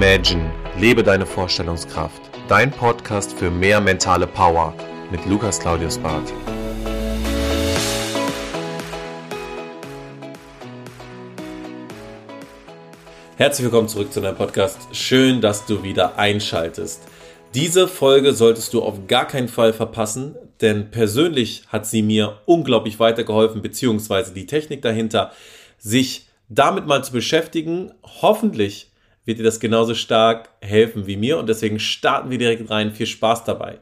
Imagine, lebe deine Vorstellungskraft. Dein Podcast für mehr mentale Power mit Lukas Claudius Barth. Herzlich willkommen zurück zu deinem Podcast. Schön, dass du wieder einschaltest. Diese Folge solltest du auf gar keinen Fall verpassen, denn persönlich hat sie mir unglaublich weitergeholfen, beziehungsweise die Technik dahinter, sich damit mal zu beschäftigen. Hoffentlich wird dir das genauso stark helfen wie mir und deswegen starten wir direkt rein. Viel Spaß dabei.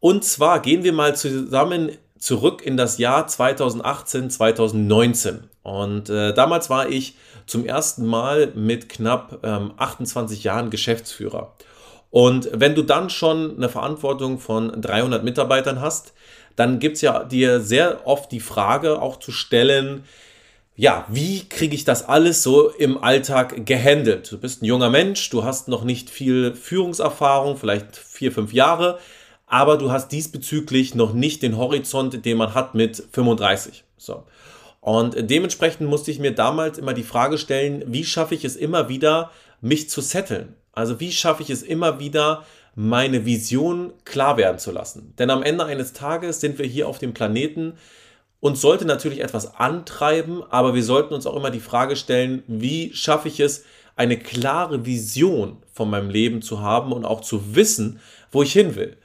Und zwar gehen wir mal zusammen zurück in das Jahr 2018, 2019. Und äh, damals war ich zum ersten Mal mit knapp ähm, 28 Jahren Geschäftsführer. Und wenn du dann schon eine Verantwortung von 300 Mitarbeitern hast, dann gibt es ja dir sehr oft die Frage auch zu stellen, ja, wie kriege ich das alles so im Alltag gehandelt? Du bist ein junger Mensch, du hast noch nicht viel Führungserfahrung, vielleicht vier, fünf Jahre, aber du hast diesbezüglich noch nicht den Horizont, den man hat mit 35. So. Und dementsprechend musste ich mir damals immer die Frage stellen, wie schaffe ich es immer wieder, mich zu setteln? Also wie schaffe ich es immer wieder, meine Vision klar werden zu lassen? Denn am Ende eines Tages sind wir hier auf dem Planeten, uns sollte natürlich etwas antreiben, aber wir sollten uns auch immer die Frage stellen, wie schaffe ich es, eine klare Vision von meinem Leben zu haben und auch zu wissen, wo ich hin will.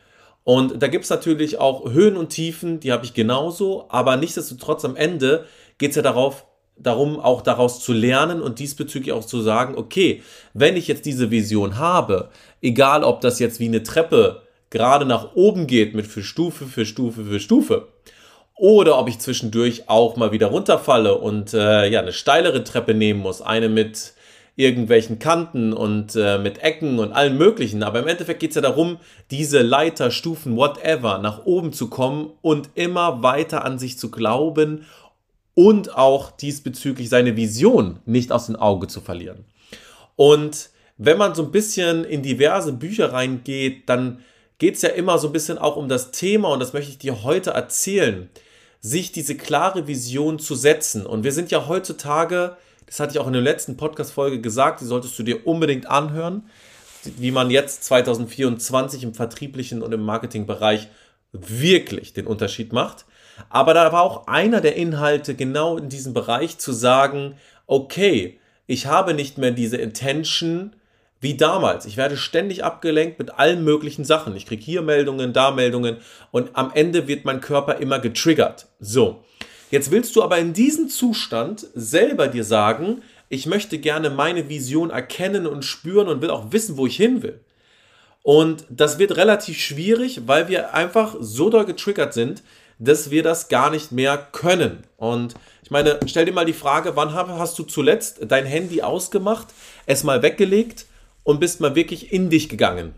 Und da gibt es natürlich auch Höhen und Tiefen, die habe ich genauso, aber nichtsdestotrotz am Ende geht es ja darauf, darum, auch daraus zu lernen und diesbezüglich auch zu sagen, okay, wenn ich jetzt diese Vision habe, egal ob das jetzt wie eine Treppe gerade nach oben geht mit für Stufe für Stufe für Stufe, oder ob ich zwischendurch auch mal wieder runterfalle und äh, ja eine steilere Treppe nehmen muss, eine mit irgendwelchen Kanten und äh, mit Ecken und allem möglichen. Aber im Endeffekt geht es ja darum, diese Leiter, Stufen, whatever, nach oben zu kommen und immer weiter an sich zu glauben und auch diesbezüglich seine Vision nicht aus dem Auge zu verlieren. Und wenn man so ein bisschen in diverse Bücher reingeht, dann geht es ja immer so ein bisschen auch um das Thema, und das möchte ich dir heute erzählen, sich diese klare Vision zu setzen. Und wir sind ja heutzutage, das hatte ich auch in der letzten Podcast-Folge gesagt, die solltest du dir unbedingt anhören, wie man jetzt 2024 im vertrieblichen und im Marketingbereich wirklich den Unterschied macht. Aber da war auch einer der Inhalte genau in diesem Bereich zu sagen, okay, ich habe nicht mehr diese Intention wie damals. Ich werde ständig abgelenkt mit allen möglichen Sachen. Ich kriege hier Meldungen, da Meldungen und am Ende wird mein Körper immer getriggert. So, jetzt willst du aber in diesem Zustand selber dir sagen, ich möchte gerne meine Vision erkennen und spüren und will auch wissen, wo ich hin will. Und das wird relativ schwierig, weil wir einfach so doll getriggert sind, dass wir das gar nicht mehr können. Und ich meine, stell dir mal die Frage, wann hast du zuletzt dein Handy ausgemacht, es mal weggelegt und bist mal wirklich in dich gegangen?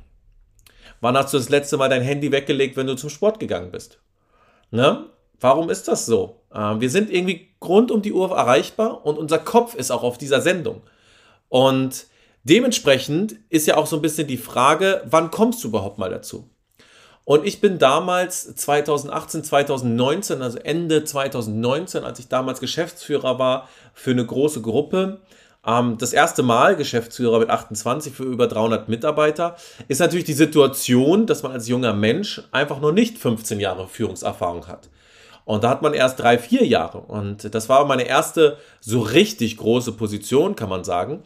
Wann hast du das letzte Mal dein Handy weggelegt, wenn du zum Sport gegangen bist? Ne? Warum ist das so? Ähm, wir sind irgendwie rund um die Uhr erreichbar und unser Kopf ist auch auf dieser Sendung. Und dementsprechend ist ja auch so ein bisschen die Frage, wann kommst du überhaupt mal dazu? Und ich bin damals 2018, 2019, also Ende 2019, als ich damals Geschäftsführer war für eine große Gruppe, ähm, das erste Mal Geschäftsführer mit 28 für über 300 Mitarbeiter, ist natürlich die Situation, dass man als junger Mensch einfach noch nicht 15 Jahre Führungserfahrung hat. Und da hat man erst drei, vier Jahre. Und das war meine erste so richtig große Position, kann man sagen.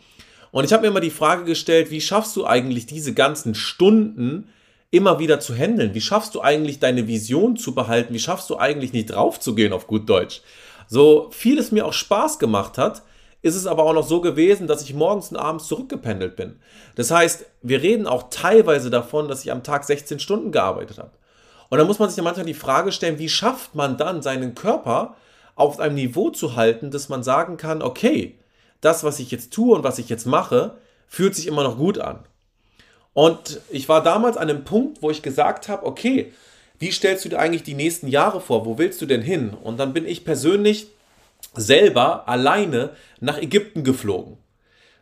Und ich habe mir immer die Frage gestellt, wie schaffst du eigentlich diese ganzen Stunden, immer wieder zu handeln? Wie schaffst du eigentlich deine Vision zu behalten? Wie schaffst du eigentlich nicht drauf zu gehen auf gut Deutsch? So viel es mir auch Spaß gemacht hat, ist es aber auch noch so gewesen, dass ich morgens und abends zurückgependelt bin. Das heißt, wir reden auch teilweise davon, dass ich am Tag 16 Stunden gearbeitet habe. Und da muss man sich ja manchmal die Frage stellen, wie schafft man dann seinen Körper auf einem Niveau zu halten, dass man sagen kann, okay, das, was ich jetzt tue und was ich jetzt mache, fühlt sich immer noch gut an. Und ich war damals an einem Punkt, wo ich gesagt habe, okay, wie stellst du dir eigentlich die nächsten Jahre vor? Wo willst du denn hin? Und dann bin ich persönlich selber alleine nach Ägypten geflogen.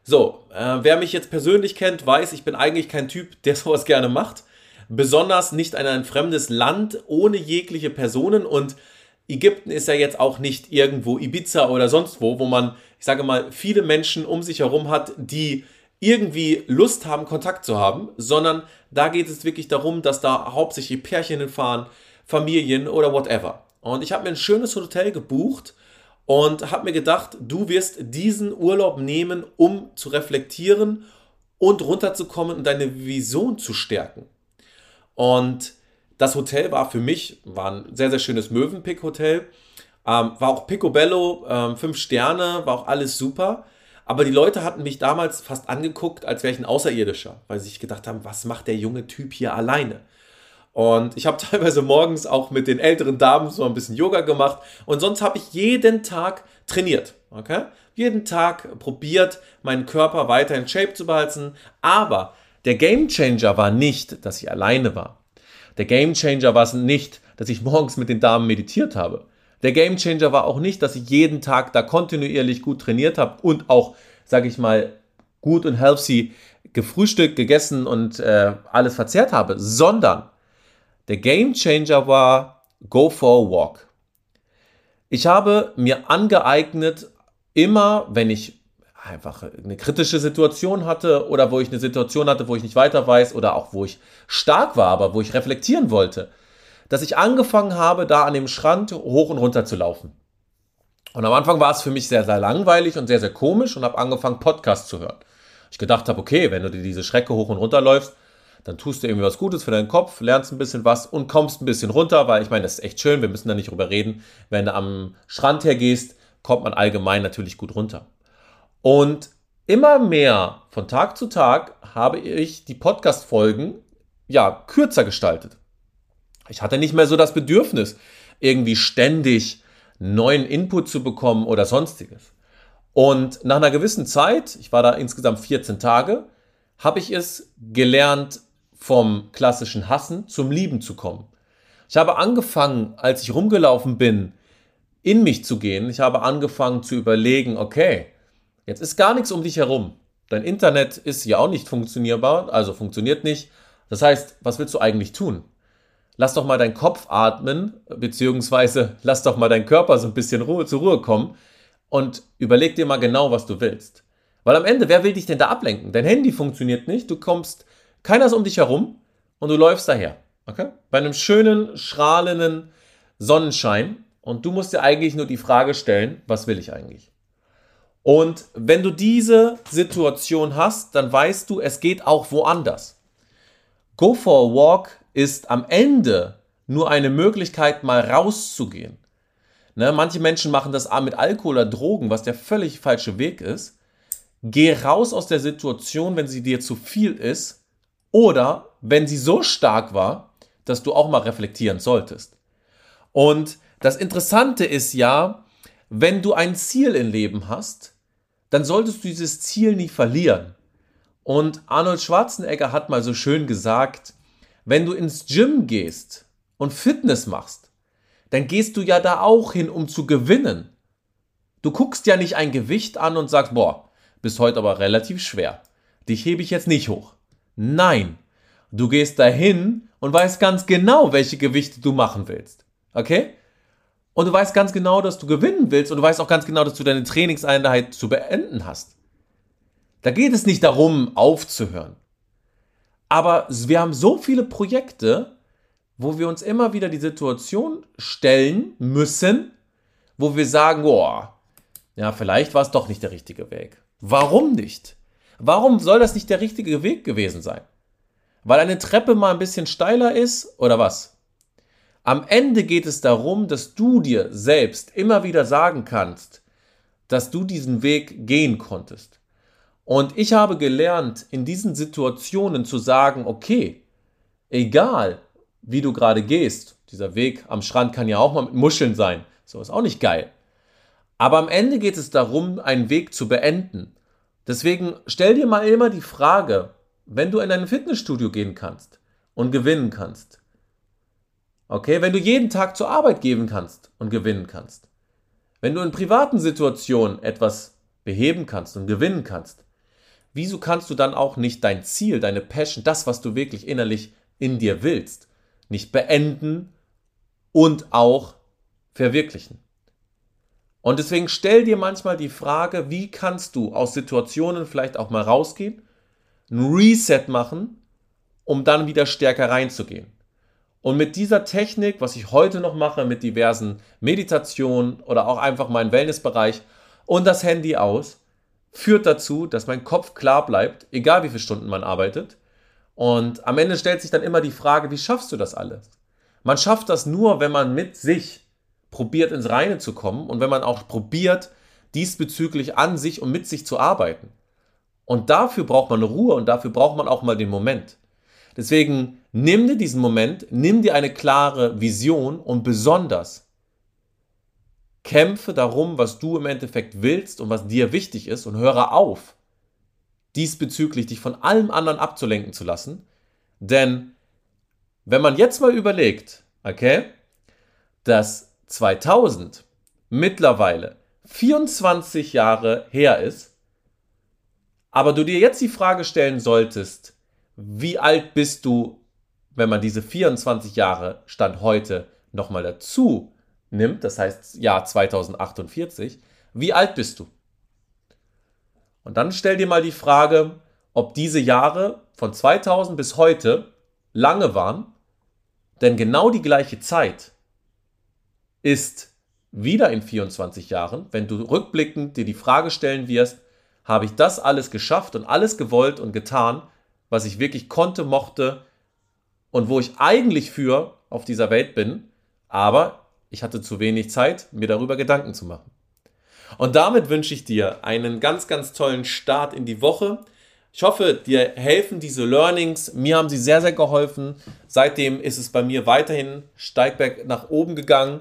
So, äh, wer mich jetzt persönlich kennt, weiß, ich bin eigentlich kein Typ, der sowas gerne macht. Besonders nicht in ein fremdes Land ohne jegliche Personen. Und Ägypten ist ja jetzt auch nicht irgendwo Ibiza oder sonst wo, wo man, ich sage mal, viele Menschen um sich herum hat, die irgendwie Lust haben, Kontakt zu haben, sondern da geht es wirklich darum, dass da hauptsächlich Pärchen hinfahren, Familien oder whatever. Und ich habe mir ein schönes Hotel gebucht und habe mir gedacht, du wirst diesen Urlaub nehmen, um zu reflektieren und runterzukommen und deine Vision zu stärken. Und das Hotel war für mich, war ein sehr, sehr schönes Mövenpick-Hotel. Ähm, war auch Picobello, ähm, fünf Sterne, war auch alles super. Aber die Leute hatten mich damals fast angeguckt, als wäre ich ein Außerirdischer, weil sie sich gedacht haben, was macht der junge Typ hier alleine? Und ich habe teilweise morgens auch mit den älteren Damen so ein bisschen Yoga gemacht. Und sonst habe ich jeden Tag trainiert. Okay? Jeden Tag probiert, meinen Körper weiter in Shape zu behalten. Aber der Game Changer war nicht, dass ich alleine war. Der Game Changer war es nicht, dass ich morgens mit den Damen meditiert habe. Der Game Changer war auch nicht, dass ich jeden Tag da kontinuierlich gut trainiert habe und auch, sage ich mal, gut und healthy gefrühstückt, gegessen und äh, alles verzehrt habe, sondern der Game Changer war Go for a Walk. Ich habe mir angeeignet, immer wenn ich einfach eine kritische Situation hatte oder wo ich eine Situation hatte, wo ich nicht weiter weiß oder auch wo ich stark war, aber wo ich reflektieren wollte, dass ich angefangen habe, da an dem Strand hoch und runter zu laufen. Und am Anfang war es für mich sehr, sehr langweilig und sehr, sehr komisch und habe angefangen, Podcasts zu hören. Ich gedacht habe, okay, wenn du dir diese Schrecke hoch und runter läufst, dann tust du irgendwie was Gutes für deinen Kopf, lernst ein bisschen was und kommst ein bisschen runter, weil ich meine, das ist echt schön, wir müssen da nicht drüber reden. Wenn du am Strand hergehst, kommt man allgemein natürlich gut runter. Und immer mehr von Tag zu Tag habe ich die Podcast-Folgen ja kürzer gestaltet. Ich hatte nicht mehr so das Bedürfnis, irgendwie ständig neuen Input zu bekommen oder sonstiges. Und nach einer gewissen Zeit, ich war da insgesamt 14 Tage, habe ich es gelernt, vom klassischen Hassen zum Lieben zu kommen. Ich habe angefangen, als ich rumgelaufen bin, in mich zu gehen. Ich habe angefangen zu überlegen, okay, jetzt ist gar nichts um dich herum. Dein Internet ist ja auch nicht funktionierbar, also funktioniert nicht. Das heißt, was willst du eigentlich tun? lass doch mal deinen Kopf atmen, beziehungsweise lass doch mal deinen Körper so ein bisschen Ruhe, zur Ruhe kommen und überleg dir mal genau, was du willst. Weil am Ende, wer will dich denn da ablenken? Dein Handy funktioniert nicht, du kommst, keiner ist um dich herum und du läufst daher. Okay? Bei einem schönen, strahlenden Sonnenschein und du musst dir eigentlich nur die Frage stellen, was will ich eigentlich? Und wenn du diese Situation hast, dann weißt du, es geht auch woanders. Go for a walk ist am Ende nur eine Möglichkeit, mal rauszugehen. Ne, manche Menschen machen das mit Alkohol oder Drogen, was der völlig falsche Weg ist. Geh raus aus der Situation, wenn sie dir zu viel ist oder wenn sie so stark war, dass du auch mal reflektieren solltest. Und das Interessante ist ja, wenn du ein Ziel im Leben hast, dann solltest du dieses Ziel nie verlieren. Und Arnold Schwarzenegger hat mal so schön gesagt, wenn du ins Gym gehst und Fitness machst, dann gehst du ja da auch hin, um zu gewinnen. Du guckst ja nicht ein Gewicht an und sagst, boah, bist heute aber relativ schwer. Dich hebe ich jetzt nicht hoch. Nein, du gehst dahin und weißt ganz genau, welche Gewichte du machen willst. Okay? Und du weißt ganz genau, dass du gewinnen willst und du weißt auch ganz genau, dass du deine Trainingseinheit zu beenden hast. Da geht es nicht darum, aufzuhören. Aber wir haben so viele Projekte, wo wir uns immer wieder die Situation stellen müssen, wo wir sagen, boah, ja, vielleicht war es doch nicht der richtige Weg. Warum nicht? Warum soll das nicht der richtige Weg gewesen sein? Weil eine Treppe mal ein bisschen steiler ist oder was? Am Ende geht es darum, dass du dir selbst immer wieder sagen kannst, dass du diesen Weg gehen konntest. Und ich habe gelernt, in diesen Situationen zu sagen, okay, egal wie du gerade gehst, dieser Weg am Strand kann ja auch mal mit Muscheln sein, so ist auch nicht geil. Aber am Ende geht es darum, einen Weg zu beenden. Deswegen stell dir mal immer die Frage, wenn du in ein Fitnessstudio gehen kannst und gewinnen kannst. Okay, wenn du jeden Tag zur Arbeit gehen kannst und gewinnen kannst. Wenn du in privaten Situationen etwas beheben kannst und gewinnen kannst wieso kannst du dann auch nicht dein Ziel, deine Passion, das, was du wirklich innerlich in dir willst, nicht beenden und auch verwirklichen? Und deswegen stell dir manchmal die Frage, wie kannst du aus Situationen vielleicht auch mal rausgehen ein Reset machen, um dann wieder stärker reinzugehen. Und mit dieser Technik, was ich heute noch mache, mit diversen Meditationen oder auch einfach meinen Wellnessbereich und das Handy aus, führt dazu, dass mein Kopf klar bleibt, egal wie viele Stunden man arbeitet. Und am Ende stellt sich dann immer die Frage, wie schaffst du das alles? Man schafft das nur, wenn man mit sich probiert ins Reine zu kommen und wenn man auch probiert, diesbezüglich an sich und mit sich zu arbeiten. Und dafür braucht man Ruhe und dafür braucht man auch mal den Moment. Deswegen nimm dir diesen Moment, nimm dir eine klare Vision und besonders kämpfe darum, was du im Endeffekt willst und was dir wichtig ist und höre auf, diesbezüglich dich von allem anderen abzulenken zu lassen. Denn wenn man jetzt mal überlegt, okay, dass 2000 mittlerweile 24 Jahre her ist, aber du dir jetzt die Frage stellen solltest, wie alt bist du, wenn man diese 24 Jahre Stand heute nochmal dazu nimmt, das heißt Jahr 2048, wie alt bist du? Und dann stell dir mal die Frage, ob diese Jahre von 2000 bis heute lange waren, denn genau die gleiche Zeit ist wieder in 24 Jahren, wenn du rückblickend dir die Frage stellen wirst, habe ich das alles geschafft und alles gewollt und getan, was ich wirklich konnte, mochte und wo ich eigentlich für auf dieser Welt bin, aber ich hatte zu wenig Zeit, mir darüber Gedanken zu machen. Und damit wünsche ich dir einen ganz, ganz tollen Start in die Woche. Ich hoffe, dir helfen diese Learnings. Mir haben sie sehr, sehr geholfen. Seitdem ist es bei mir weiterhin steigberg nach oben gegangen.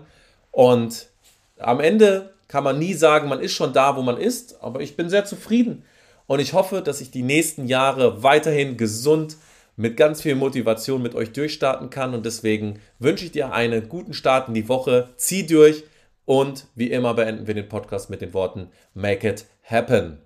Und am Ende kann man nie sagen, man ist schon da, wo man ist. Aber ich bin sehr zufrieden und ich hoffe, dass ich die nächsten Jahre weiterhin gesund mit ganz viel Motivation mit euch durchstarten kann. Und deswegen wünsche ich dir einen guten Start in die Woche. Zieh durch und wie immer beenden wir den Podcast mit den Worten Make it happen.